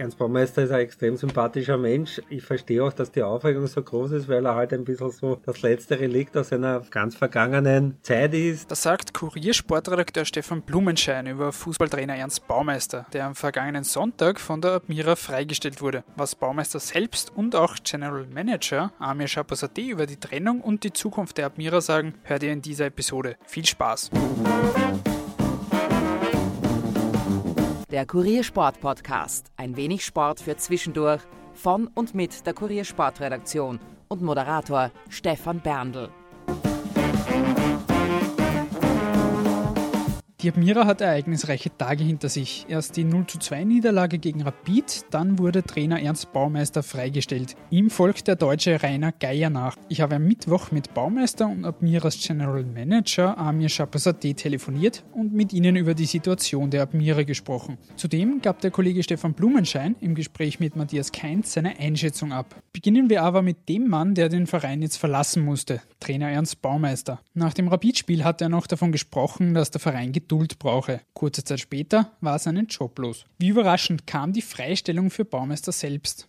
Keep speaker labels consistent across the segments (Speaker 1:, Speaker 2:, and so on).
Speaker 1: Ernst Baumeister ist ein extrem sympathischer Mensch. Ich verstehe auch, dass die Aufregung so groß ist, weil er halt ein bisschen so das letzte Relikt aus einer ganz vergangenen Zeit ist.
Speaker 2: Das sagt Kuriersportredakteur Stefan Blumenschein über Fußballtrainer Ernst Baumeister, der am vergangenen Sonntag von der Admira freigestellt wurde. Was Baumeister selbst und auch General Manager Amir Chaposade über die Trennung und die Zukunft der Admira sagen, hört ihr in dieser Episode. Viel Spaß!
Speaker 3: Der Kuriersport Podcast. Ein wenig Sport für zwischendurch von und mit der Kuriersportredaktion und Moderator Stefan Berndl.
Speaker 2: Die Admira hat ereignisreiche Tage hinter sich. Erst die 0 zu 2 Niederlage gegen Rapid, dann wurde Trainer Ernst Baumeister freigestellt. Ihm folgt der deutsche Rainer Geier nach. Ich habe am Mittwoch mit Baumeister und Admiras General Manager Amir Shapasade telefoniert und mit ihnen über die Situation der Admira gesprochen. Zudem gab der Kollege Stefan Blumenschein im Gespräch mit Matthias Keinz seine Einschätzung ab. Beginnen wir aber mit dem Mann, der den Verein jetzt verlassen musste, Trainer Ernst Baumeister. Nach dem Rapid-Spiel hat er noch davon gesprochen, dass der Verein Geduld brauche. Kurze Zeit später war seinen Job los. Wie überraschend kam die Freistellung für Baumeister selbst?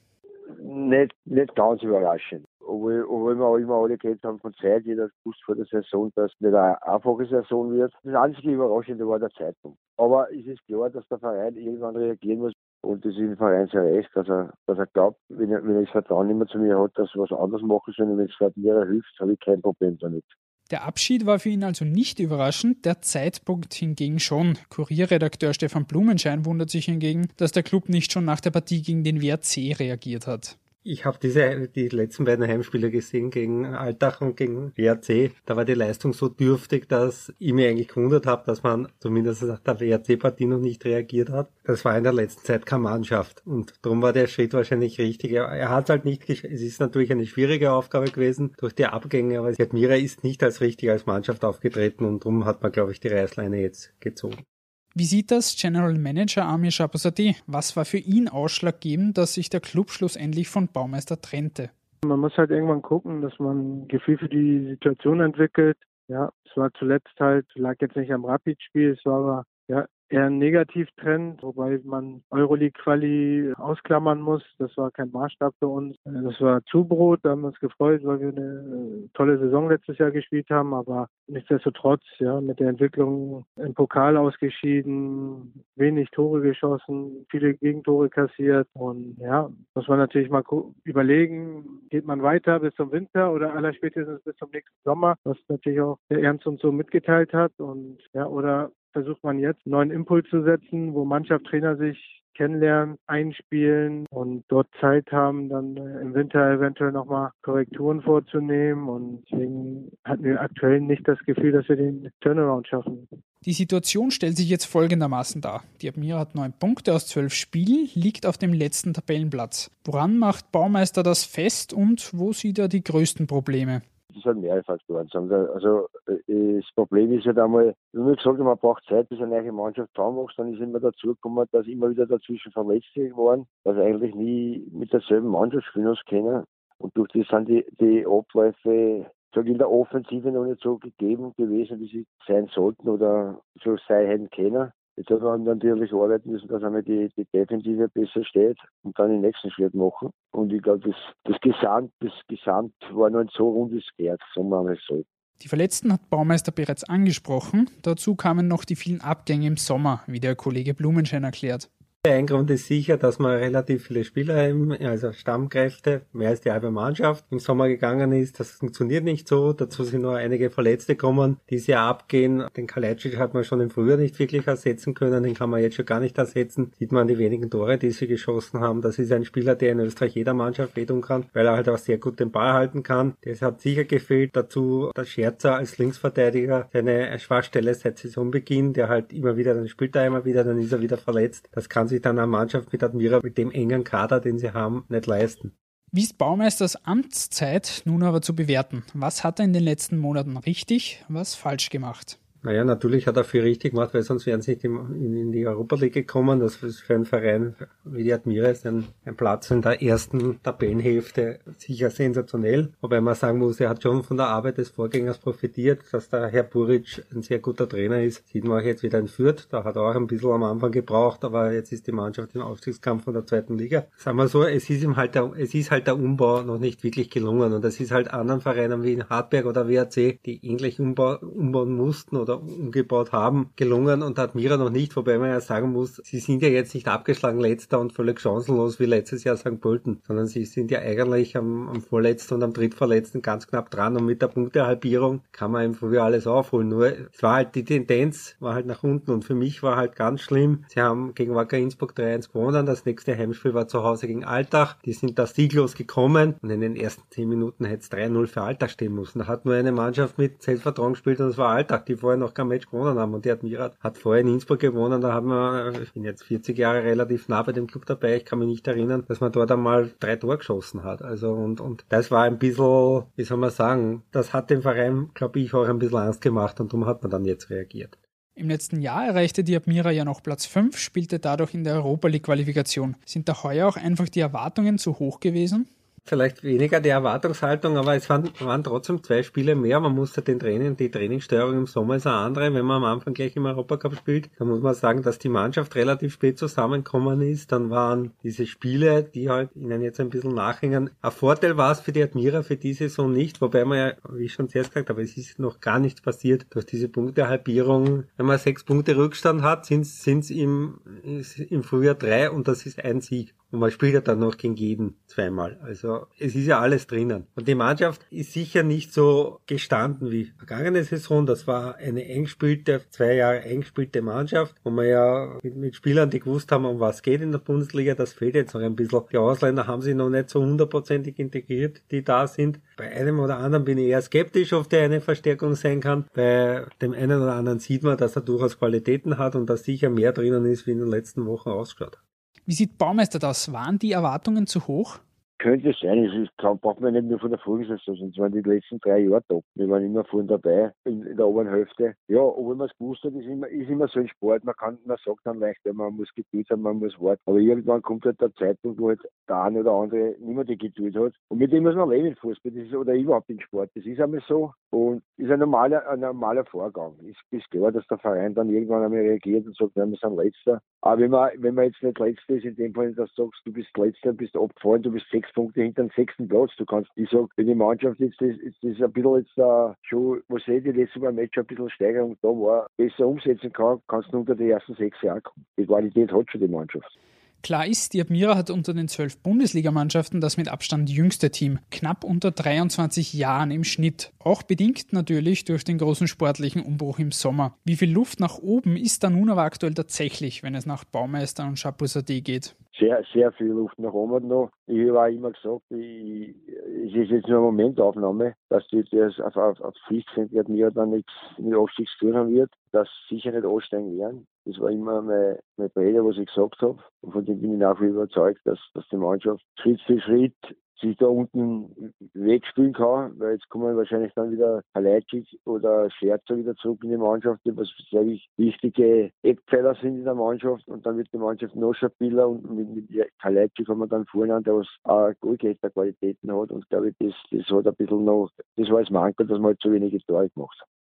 Speaker 4: Nicht, nicht ganz überraschend. Obwohl, wir immer alle geredet haben von Zeit, jeder wusste vor der Saison, dass es nicht eine einfache Saison wird. Das einzige Überraschende war der Zeitpunkt. Aber es ist klar, dass der Verein irgendwann reagieren muss. Und das ist im Verein sehr recht, dass er, dass er glaubt, wenn er, wenn er das Vertrauen mehr zu mir hat, dass er was anderes machen soll, und wenn es mir hilft, habe ich kein Problem damit.
Speaker 2: Der Abschied war für ihn also nicht überraschend, der Zeitpunkt hingegen schon. Kurierredakteur Stefan Blumenschein wundert sich hingegen, dass der Club nicht schon nach der Partie gegen den WRC reagiert hat.
Speaker 1: Ich habe diese die letzten beiden Heimspiele gesehen gegen Altach und gegen WRC. Da war die Leistung so dürftig, dass ich mir eigentlich gewundert habe, dass man zumindest nach der WRC-Partie noch nicht reagiert hat. Das war in der letzten Zeit keine Mannschaft und darum war der Schritt wahrscheinlich richtig. Er hat halt nicht. Es ist natürlich eine schwierige Aufgabe gewesen durch die Abgänge, aber Admira ist nicht als richtig als Mannschaft aufgetreten und darum hat man, glaube ich, die Reißleine jetzt gezogen.
Speaker 2: Wie sieht das General Manager Amir Shapasadi? Was war für ihn ausschlaggebend, dass sich der Club schlussendlich von Baumeister trennte?
Speaker 5: Man muss halt irgendwann gucken, dass man ein Gefühl für die Situation entwickelt. Ja, es war zuletzt halt, lag jetzt nicht am Rapid-Spiel, es war aber ja, eher ein Negativtrend, wobei man Euroleague-Quali ausklammern muss. Das war kein Maßstab für uns. Das war Zubrot, da haben wir uns gefreut, weil wir eine äh, tolle Saison letztes Jahr gespielt haben, aber nichtsdestotrotz, ja, mit der Entwicklung im Pokal ausgeschieden, wenig Tore geschossen, viele Gegentore kassiert und ja, muss man natürlich mal überlegen, geht man weiter bis zum Winter oder allerspätestens bis zum nächsten Sommer, was natürlich auch der Ernst uns so mitgeteilt hat und ja, oder versucht man jetzt einen neuen Impuls zu setzen, wo Mannschaft, Trainer sich kennenlernen, einspielen und dort Zeit haben, dann äh, im Winter eventuell nochmal Korrekturen vorzunehmen. Und deswegen hatten wir aktuell nicht das Gefühl, dass wir den Turnaround schaffen.
Speaker 2: Die Situation stellt sich jetzt folgendermaßen dar. Die Admira hat neun Punkte aus zwölf Spielen, liegt auf dem letzten Tabellenplatz. Woran macht Baumeister das fest und wo sieht er die größten Probleme?
Speaker 4: Das hat mehrere Faktoren. Also äh, das Problem ist halt einmal, wie wir gesagt man braucht Zeit, bis eine neue Mannschaft zusammenwächst. Dann ist immer dazu gekommen, dass immer wieder dazwischen Verletzte waren, dass eigentlich nie mit derselben Mannschaft spielen uns können. Und durch das sind die, die Abläufe in der Offensive noch nicht so gegeben gewesen, wie sie sein sollten oder so sein hätten können. Jetzt hat man natürlich arbeiten müssen, dass einmal die, die Defensive besser steht und dann den nächsten Schritt machen. Und ich glaube, das, das Gesamt, das Gesamt war noch nicht so rund wie es geht, sagen wir mal so.
Speaker 2: Die Verletzten hat Baumeister bereits angesprochen. Dazu kamen noch die vielen Abgänge im Sommer, wie der Kollege Blumenschein erklärt.
Speaker 1: Ein Grund ist sicher, dass man relativ viele Spieler haben, also Stammkräfte, mehr als die halbe Mannschaft im Sommer gegangen ist. Das funktioniert nicht so. Dazu sind nur einige Verletzte kommen, die sehr abgehen. Den Kalajdzic hat man schon im Frühjahr nicht wirklich ersetzen können. Den kann man jetzt schon gar nicht ersetzen. Sieht man die wenigen Tore, die sie geschossen haben. Das ist ein Spieler, der in Österreich jeder Mannschaft wehtun kann, weil er halt auch sehr gut den Ball halten kann. Das hat sicher gefehlt. Dazu der Scherzer als Linksverteidiger, seine Schwachstelle seit Saisonbeginn, der halt immer wieder, dann spielt er immer wieder, dann ist er wieder verletzt. Das kann sich dann eine Mannschaft mit Admira mit dem engen Kader, den sie haben, nicht leisten.
Speaker 2: Wie ist Baumeisters Amtszeit nun aber zu bewerten? Was hat er in den letzten Monaten richtig, was falsch gemacht?
Speaker 1: Naja, natürlich hat er viel richtig gemacht, weil sonst wären sie nicht in, die Europa League gekommen. Das ist für einen Verein wie die Admires ein, ein Platz in der ersten Tabellenhälfte sicher sensationell. Wobei man sagen muss, er hat schon von der Arbeit des Vorgängers profitiert, dass der Herr Buric ein sehr guter Trainer ist. Sieht man auch jetzt wieder in Fürth. Da hat er auch ein bisschen am Anfang gebraucht, aber jetzt ist die Mannschaft im Aufstiegskampf von der zweiten Liga. Sagen wir so, es ist ihm halt der, es ist halt der Umbau noch nicht wirklich gelungen und es ist halt anderen Vereinen wie in Hartberg oder WRC, die ähnlich umbau, umbauen mussten oder oder umgebaut haben, gelungen und hat Mira noch nicht, wobei man ja sagen muss, sie sind ja jetzt nicht abgeschlagen letzter und völlig chancenlos wie letztes Jahr St. Pölten, sondern sie sind ja eigentlich am, am vorletzten und am drittverletzten ganz knapp dran und mit der Punktehalbierung kann man einfach wieder alles aufholen. Nur es war halt die Tendenz, war halt nach unten und für mich war halt ganz schlimm. Sie haben gegen Wacker Innsbruck 3-1 gewonnen, das nächste Heimspiel war zu Hause gegen Altach, die sind da sieglos gekommen und in den ersten 10 Minuten hätte es 3-0 für Altach stehen müssen. Da hat nur eine Mannschaft mit Selbstvertrauen gespielt und das war Altach, die vorher noch kein Match gewonnen haben. Und die Admira hat vorher in Innsbruck gewonnen, da haben wir, ich bin jetzt 40 Jahre relativ nah bei dem Club dabei, ich kann mich nicht erinnern, dass man dort einmal drei Tore geschossen hat. Also und, und das war ein bisschen, wie soll man sagen, das hat dem Verein, glaube ich, auch ein bisschen Angst gemacht und darum hat man dann jetzt reagiert.
Speaker 2: Im letzten Jahr erreichte die Admira ja noch Platz 5, spielte dadurch in der Europa League Qualifikation. Sind da heuer auch einfach die Erwartungen zu hoch gewesen?
Speaker 1: Vielleicht weniger die Erwartungshaltung, aber es waren, waren trotzdem zwei Spiele mehr. Man musste den Training, die Trainingssteuerung im Sommer ist eine andere. Wenn man am Anfang gleich im Europacup spielt, dann muss man sagen, dass die Mannschaft relativ spät zusammengekommen ist. Dann waren diese Spiele, die halt ihnen jetzt ein bisschen nachhängen. Ein Vorteil war es für die Admira für die Saison nicht, wobei man ja, wie ich schon zuerst gesagt habe, es ist noch gar nichts passiert durch diese Punktehalbierung. Wenn man sechs Punkte Rückstand hat, sind es im, im Frühjahr drei und das ist ein Sieg. Und man spielt ja dann noch gegen jeden zweimal. Also es ist ja alles drinnen. Und die Mannschaft ist sicher nicht so gestanden wie vergangene Saison. Das war eine engspielte, zwei Jahre engspielte Mannschaft, wo man ja mit, mit Spielern, die gewusst haben, um was geht in der Bundesliga, das fehlt jetzt noch ein bisschen. Die Ausländer haben sich noch nicht so hundertprozentig integriert, die da sind. Bei einem oder anderen bin ich eher skeptisch, ob der eine Verstärkung sein kann. Bei dem einen oder anderen sieht man, dass er durchaus Qualitäten hat und dass sicher mehr drinnen ist, wie in den letzten Wochen ausgeschaut hat.
Speaker 2: Wie sieht Baumeister das? Waren die Erwartungen zu hoch?
Speaker 4: Könnte sein, es ist, kann, braucht man nicht nur von der Folgesaison, sonst waren die letzten drei Jahre top. Wir waren immer vorne dabei, in, in, der oberen Hälfte. Ja, obwohl man es gewusst hat, ist immer, ist immer so ein Sport, man kann, man sagt dann leicht, man muss Geduld haben, man muss warten. Aber irgendwann kommt halt der Zeitpunkt, wo halt der eine oder andere nicht mehr die Geduld hat. Und mit dem muss man leben im Fußball, das ist, oder überhaupt im Sport. Das ist einmal so und ist ein normaler, ein normaler Vorgang. Ist, ist klar, dass der Verein dann irgendwann einmal reagiert und sagt, wir sind Letzter. Aber wenn man, wenn man jetzt nicht Letzter ist, in dem Fall, dass du sagst, du bist Letzter, bist abgefallen, du bist sechs Punkte hinter dem sechsten Platz. Du kannst, ich sag, wenn die Mannschaft jetzt, das, ist das ein bisschen jetzt uh, schon, was ich die letzte Mal Match ein bisschen Steigerung da war, besser umsetzen kann, kannst du unter die ersten sechs Jahre kommen. Die Qualität hat schon die Mannschaft.
Speaker 2: Klar ist, die Admira hat unter den zwölf Bundesligamannschaften das mit Abstand jüngste Team, knapp unter 23 Jahren im Schnitt. Auch bedingt natürlich durch den großen sportlichen Umbruch im Sommer. Wie viel Luft nach oben ist da nun aber aktuell tatsächlich, wenn es nach Baumeister und Chapeau-Sade geht?
Speaker 4: Sehr, sehr viel Luft nach oben noch. Ich habe auch immer gesagt, ich, es ist jetzt nur eine Momentaufnahme, dass die das auf, auf, auf sind, wird mir dann nichts mit Aufstiegs tun haben wird, dass sicher nicht aussteigen werden. Das war immer meine, meine Rede, was ich gesagt habe. Und von dem bin ich nach wie überzeugt, dass, dass die Mannschaft Schritt für Schritt sich da unten wegspielen kann, weil jetzt kommen wahrscheinlich dann wieder Kalajdzic oder Scherzer wieder zurück in die Mannschaft, die was sehr wichtige Eckpfeiler sind in der Mannschaft und dann wird die Mannschaft noch stabiler und mit, mit Kalajdzic haben wir dann vorne, der was auch Goalgetter-Qualitäten hat und glaube ich, das, das hat ein bisschen noch, das war das Manko, dass wir halt zu wenige Tore gemacht haben.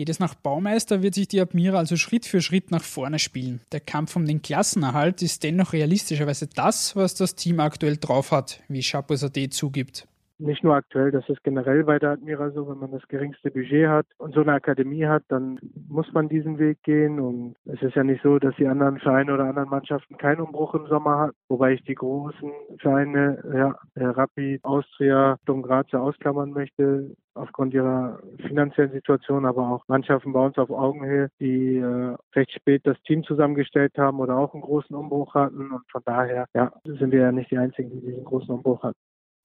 Speaker 2: Geht es nach Baumeister, wird sich die Admira also Schritt für Schritt nach vorne spielen. Der Kampf um den Klassenerhalt ist dennoch realistischerweise das, was das Team aktuell drauf hat, wie Chapeau-Sade zugibt
Speaker 5: nicht nur aktuell, das ist generell bei der Admira so, wenn man das geringste Budget hat und so eine Akademie hat, dann muss man diesen Weg gehen und es ist ja nicht so, dass die anderen Vereine oder anderen Mannschaften keinen Umbruch im Sommer hat, wobei ich die großen Vereine, ja, Rapid, Austria, Sturm Graz ausklammern möchte, aufgrund ihrer finanziellen Situation, aber auch Mannschaften bei uns auf Augenhöhe, die äh, recht spät das Team zusammengestellt haben oder auch einen großen Umbruch hatten. Und von daher ja, sind wir ja nicht die Einzigen, die diesen großen Umbruch hatten.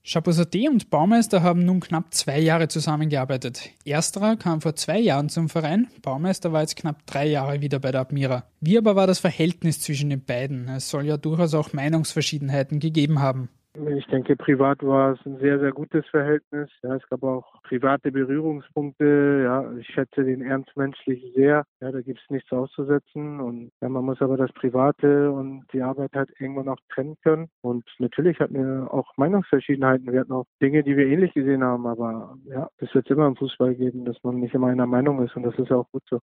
Speaker 2: Chapeau-Sauté und Baumeister haben nun knapp zwei Jahre zusammengearbeitet. Ersterer kam vor zwei Jahren zum Verein, Baumeister war jetzt knapp drei Jahre wieder bei der Admira. Wie aber war das Verhältnis zwischen den beiden? Es soll ja durchaus auch Meinungsverschiedenheiten gegeben haben.
Speaker 5: Ich denke, privat war es ein sehr, sehr gutes Verhältnis. Ja, es gab auch private Berührungspunkte. Ja, ich schätze den Ernst menschlich sehr. Ja, da gibt es nichts auszusetzen. Und ja, man muss aber das Private und die Arbeit halt irgendwann auch trennen können. Und natürlich hatten wir auch Meinungsverschiedenheiten. Wir hatten auch Dinge, die wir ähnlich gesehen haben. Aber ja, es wird immer im Fußball geben, dass man nicht immer einer Meinung ist. Und das ist auch gut so.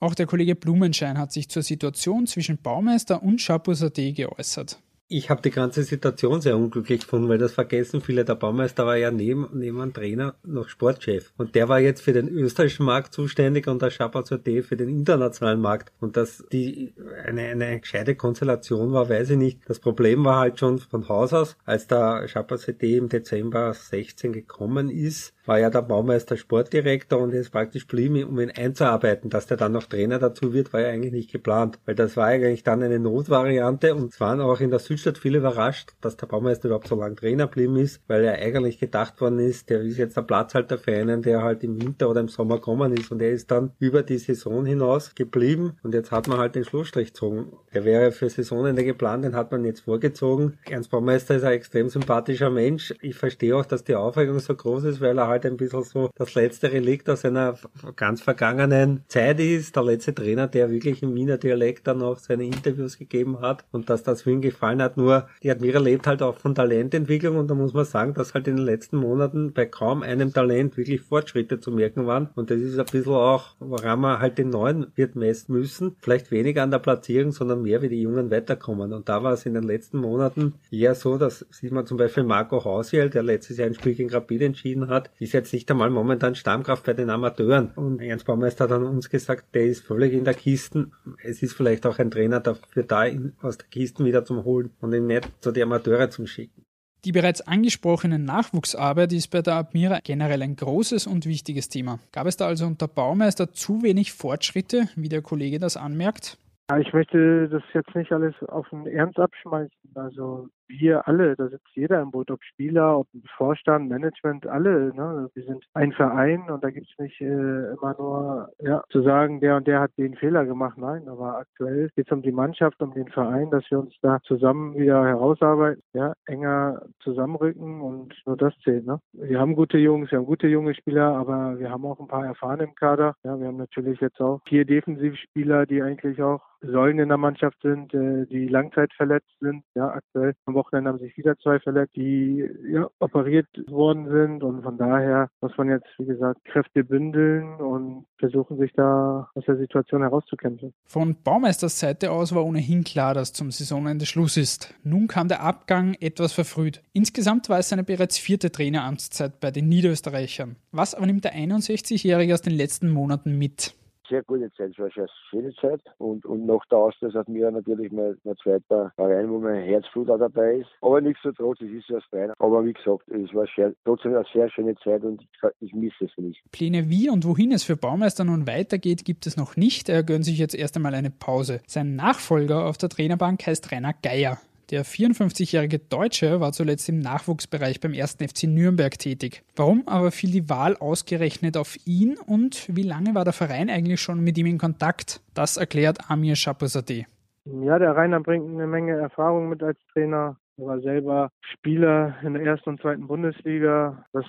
Speaker 2: Auch der Kollege Blumenschein hat sich zur Situation zwischen Baumeister und Chapeau-Sade geäußert.
Speaker 1: Ich habe die ganze Situation sehr unglücklich gefunden, weil das vergessen viele. Der Baumeister war ja neben, neben einem Trainer noch Sportchef. Und der war jetzt für den österreichischen Markt zuständig und der Chapazote für den internationalen Markt. Und dass die eine, eine gescheite Konstellation war, weiß ich nicht. Das Problem war halt schon von Haus aus, als der Chapazote im Dezember 16 gekommen ist, war ja der Baumeister Sportdirektor und ist praktisch blieben, um ihn einzuarbeiten. Dass der dann noch Trainer dazu wird, war ja eigentlich nicht geplant. Weil das war eigentlich dann eine Notvariante und waren auch in der Südstadt viele überrascht, dass der Baumeister überhaupt so lange Trainer blieben ist, weil er eigentlich gedacht worden ist, der ist jetzt der Platzhalter für einen, der halt im Winter oder im Sommer kommen ist und er ist dann über die Saison hinaus geblieben und jetzt hat man halt den Schlussstrich gezogen. Er wäre für Saisonende geplant, den hat man jetzt vorgezogen. Ernst Baumeister ist ein extrem sympathischer Mensch. Ich verstehe auch, dass die Aufregung so groß ist, weil er halt ein bisschen so das letzte Relikt aus einer ganz vergangenen Zeit ist. Der letzte Trainer, der wirklich im Wiener Dialekt dann auch seine Interviews gegeben hat und dass das für ihn gefallen hat. Nur die Admira lebt halt auch von Talententwicklung und da muss man sagen, dass halt in den letzten Monaten bei kaum einem Talent wirklich Fortschritte zu merken waren. Und das ist ein bisschen auch, woran man halt den neuen wird messen müssen. Vielleicht weniger an der Platzierung, sondern mehr wie die Jungen weiterkommen. Und da war es in den letzten Monaten eher so, dass sieht man zum Beispiel Marco Hausiel, der letztes Jahr ein Spiel gegen Rapid entschieden hat, ist jetzt nicht einmal momentan Stammkraft bei den Amateuren. Und Ernst Baumeister hat an uns gesagt, der ist völlig in der Kisten. Es ist vielleicht auch ein Trainer dafür da, ihn aus der Kisten wieder zum Holen und ihn nicht zu die Amateure zum Schicken.
Speaker 2: Die bereits angesprochene Nachwuchsarbeit ist bei der Admira generell ein großes und wichtiges Thema. Gab es da also unter Baumeister zu wenig Fortschritte, wie der Kollege das anmerkt?
Speaker 5: Ja, ich möchte das jetzt nicht alles auf den Ernst abschmeißen. Also wir alle, da sitzt jeder im Boot, ob Spieler, ob Vorstand, Management, alle. Ne? Wir sind ein Verein und da gibt es nicht äh, immer nur ja, zu sagen, der und der hat den Fehler gemacht. Nein, aber aktuell geht es um die Mannschaft, um den Verein, dass wir uns da zusammen wieder herausarbeiten, ja, enger zusammenrücken und nur das zählt. Ne? Wir haben gute Jungs, wir haben gute junge Spieler, aber wir haben auch ein paar erfahrene im Kader. Ja, wir haben natürlich jetzt auch vier Defensivspieler, die eigentlich auch Säulen in der Mannschaft sind, äh, die langzeitverletzt sind. Ja, aktuell Wochenende haben sich wieder zwei verletzt, die ja, operiert worden sind. Und von daher muss man jetzt, wie gesagt, Kräfte bündeln und versuchen, sich da aus der Situation herauszukämpfen.
Speaker 2: Von Baumeisters Seite aus war ohnehin klar, dass zum Saisonende Schluss ist. Nun kam der Abgang etwas verfrüht. Insgesamt war es seine bereits vierte Traineramtszeit bei den Niederösterreichern. Was aber nimmt der 61-Jährige aus den letzten Monaten mit?
Speaker 4: Sehr gute Zeit. Es war schon eine schöne Zeit. Und, und nach der Auszeit hat mir natürlich mein, mein zweiter Verein, wo mein Herzblut auch dabei ist. Aber nichtsdestotrotz, es ist so ein Verein. Aber wie gesagt, es war sehr, trotzdem eine sehr schöne Zeit und ich, ich misse es nicht.
Speaker 2: Pläne wie und wohin es für Baumeister nun weitergeht, gibt es noch nicht. Er gönnt sich jetzt erst einmal eine Pause. Sein Nachfolger auf der Trainerbank heißt Rainer Geier. Der 54-jährige Deutsche war zuletzt im Nachwuchsbereich beim 1. FC Nürnberg tätig. Warum aber fiel die Wahl ausgerechnet auf ihn und wie lange war der Verein eigentlich schon mit ihm in Kontakt? Das erklärt Amir Chapouzadeh.
Speaker 5: Ja, der Rainer bringt eine Menge Erfahrung mit als Trainer. Er war selber Spieler in der ersten und zweiten Bundesliga. Das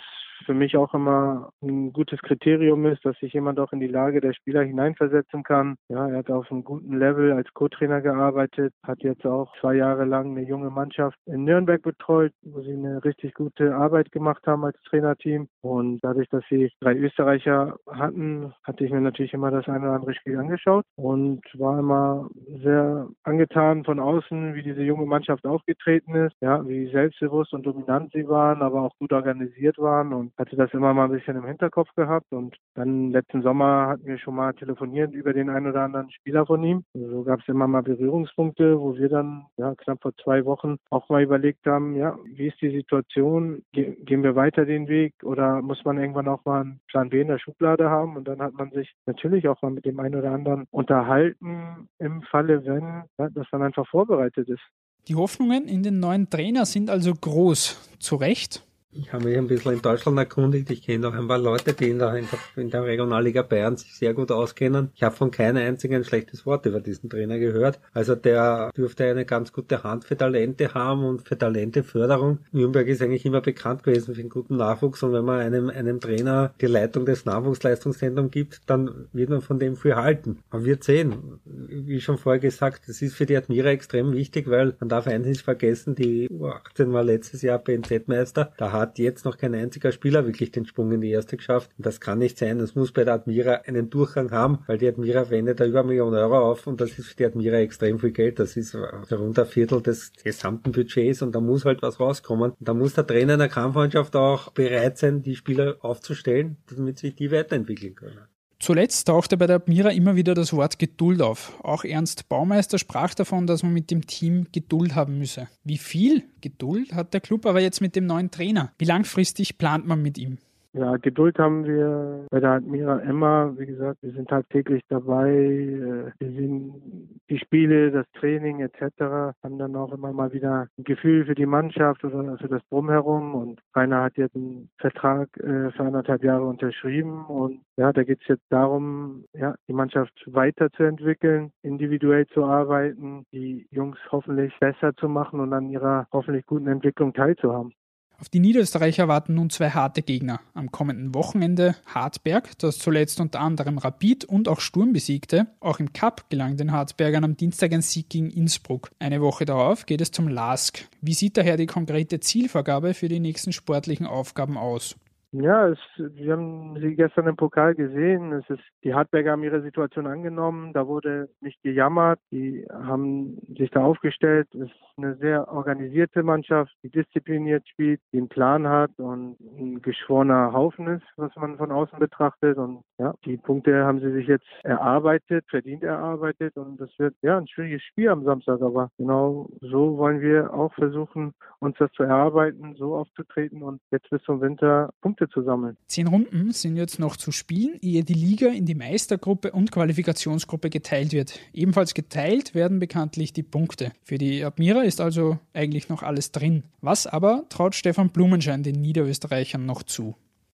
Speaker 5: für mich auch immer ein gutes Kriterium ist, dass sich jemand auch in die Lage der Spieler hineinversetzen kann. Ja, er hat auf einem guten Level als Co-Trainer gearbeitet, hat jetzt auch zwei Jahre lang eine junge Mannschaft in Nürnberg betreut, wo sie eine richtig gute Arbeit gemacht haben als Trainerteam. Und dadurch, dass sie drei Österreicher hatten, hatte ich mir natürlich immer das eine oder andere Spiel angeschaut und war immer sehr angetan von außen, wie diese junge Mannschaft aufgetreten ist, ja, wie selbstbewusst und dominant sie waren, aber auch gut organisiert waren und hatte das immer mal ein bisschen im Hinterkopf gehabt und dann letzten Sommer hatten wir schon mal telefoniert über den einen oder anderen Spieler von ihm. So gab es immer mal Berührungspunkte, wo wir dann ja knapp vor zwei Wochen auch mal überlegt haben, ja, wie ist die Situation? Ge gehen wir weiter den Weg oder muss man irgendwann auch mal einen Plan B in der Schublade haben? Und dann hat man sich natürlich auch mal mit dem einen oder anderen unterhalten im Falle, wenn ja, das dann einfach vorbereitet ist.
Speaker 2: Die Hoffnungen in den neuen Trainer sind also groß. Zu Recht?
Speaker 1: Ich habe mich ein bisschen in Deutschland erkundigt. Ich kenne auch ein paar Leute, die in der, in der, Regionalliga Bayern sich sehr gut auskennen. Ich habe von keinem einzigen ein schlechtes Wort über diesen Trainer gehört. Also der dürfte eine ganz gute Hand für Talente haben und für Talenteförderung. Nürnberg ist eigentlich immer bekannt gewesen für einen guten Nachwuchs und wenn man einem, einem Trainer die Leitung des Nachwuchsleistungszentrums gibt, dann wird man von dem viel halten. Aber wir sehen, wie schon vorher gesagt, das ist für die Admira extrem wichtig, weil man darf eines nicht vergessen, die U18 war letztes Jahr BNZ-Meister. Da hat hat jetzt noch kein einziger Spieler wirklich den Sprung in die erste geschafft. Und das kann nicht sein. Das muss bei der Admira einen Durchgang haben, weil die Admira wendet da über eine Million Euro auf und das ist für die Admira extrem viel Geld. Das ist rund ein Viertel des gesamten Budgets und da muss halt was rauskommen. Und da muss der Trainer in der Kampfmannschaft auch bereit sein, die Spieler aufzustellen, damit sich die weiterentwickeln können.
Speaker 2: Zuletzt tauchte bei der Admira immer wieder das Wort Geduld auf. Auch Ernst Baumeister sprach davon, dass man mit dem Team Geduld haben müsse. Wie viel Geduld hat der Club aber jetzt mit dem neuen Trainer? Wie langfristig plant man mit ihm?
Speaker 5: Ja, Geduld haben wir bei der Admira Emma. Wie gesagt, wir sind tagtäglich dabei. Äh, wir sehen die Spiele, das Training etc. Haben dann auch immer mal wieder ein Gefühl für die Mannschaft oder für das Drumherum. Und Rainer hat jetzt einen Vertrag äh, für anderthalb Jahre unterschrieben. Und ja, da geht es jetzt darum, ja, die Mannschaft weiterzuentwickeln, individuell zu arbeiten, die Jungs hoffentlich besser zu machen und an ihrer hoffentlich guten Entwicklung teilzuhaben.
Speaker 2: Auf die Niederösterreicher warten nun zwei harte Gegner. Am kommenden Wochenende Hartberg, das zuletzt unter anderem Rapid und auch Sturm besiegte. Auch im Cup gelang den Hartbergern am Dienstag ein Sieg gegen Innsbruck. Eine Woche darauf geht es zum LASK. Wie sieht daher die konkrete Zielvorgabe für die nächsten sportlichen Aufgaben aus?
Speaker 5: Ja, es, wir haben sie gestern im Pokal gesehen. Es ist, die Hartberger haben ihre Situation angenommen. Da wurde nicht gejammert. Die haben sich da aufgestellt. Es ist eine sehr organisierte Mannschaft, die diszipliniert spielt, die einen Plan hat und ein geschworener Haufen ist, was man von außen betrachtet. Und ja, die Punkte haben sie sich jetzt erarbeitet, verdient erarbeitet. Und das wird ja ein schwieriges Spiel am Samstag. Aber genau so wollen wir auch versuchen, uns das zu erarbeiten, so aufzutreten und jetzt bis zum Winter Punkte Punkte zu sammeln.
Speaker 2: Zehn Runden sind jetzt noch zu spielen, ehe die Liga in die Meistergruppe und Qualifikationsgruppe geteilt wird. Ebenfalls geteilt werden bekanntlich die Punkte. Für die Admira ist also eigentlich noch alles drin. Was aber traut Stefan Blumenschein den Niederösterreichern noch zu?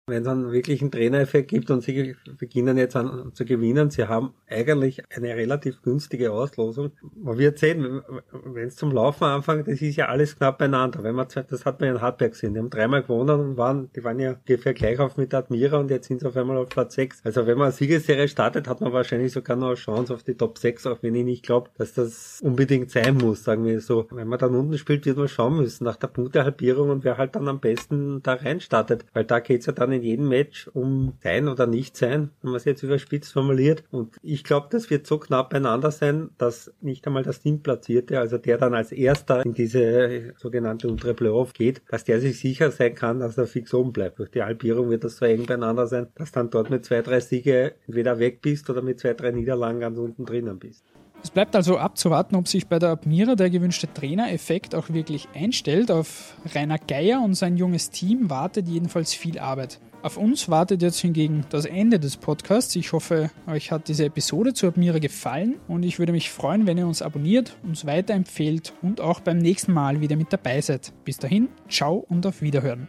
Speaker 1: Wenn es einen Trainereffekt gibt und sie beginnen jetzt an zu gewinnen, sie haben eigentlich eine relativ günstige Auslosung. Man wird sehen, wenn es zum Laufen anfängt, das ist ja alles knapp beieinander. Wenn man, das hat man in Hartberg gesehen. Die haben dreimal gewonnen und waren, die waren ja ungefähr gleich auf mit Admira und jetzt sind sie auf einmal auf Platz 6. Also wenn man eine Siegesserie startet, hat man wahrscheinlich sogar noch eine Chance auf die Top 6, auch wenn ich nicht glaube, dass das unbedingt sein muss, sagen wir so. Wenn man dann unten spielt, wird man schauen müssen nach der Punktehalbierung und wer halt dann am besten da rein startet. Weil da geht's ja dann in jedem Match um sein oder nicht sein, wenn man es jetzt überspitzt formuliert. Und ich glaube, das wird so knapp beieinander sein, dass nicht einmal das Teamplatzierte, also der dann als erster in diese sogenannte untere Playoff geht, dass der sich sicher sein kann, dass er fix oben bleibt. Durch die Halbierung wird das so eng beieinander sein, dass dann dort mit zwei, drei Siege entweder weg bist oder mit zwei, drei Niederlagen ganz unten drinnen bist.
Speaker 2: Es bleibt also abzuwarten, ob sich bei der Admira der gewünschte Trainereffekt auch wirklich einstellt. Auf Rainer Geier und sein junges Team wartet jedenfalls viel Arbeit. Auf uns wartet jetzt hingegen das Ende des Podcasts. Ich hoffe, euch hat diese Episode zu Admira gefallen und ich würde mich freuen, wenn ihr uns abonniert, uns weiterempfehlt und auch beim nächsten Mal wieder mit dabei seid. Bis dahin, ciao und auf Wiederhören.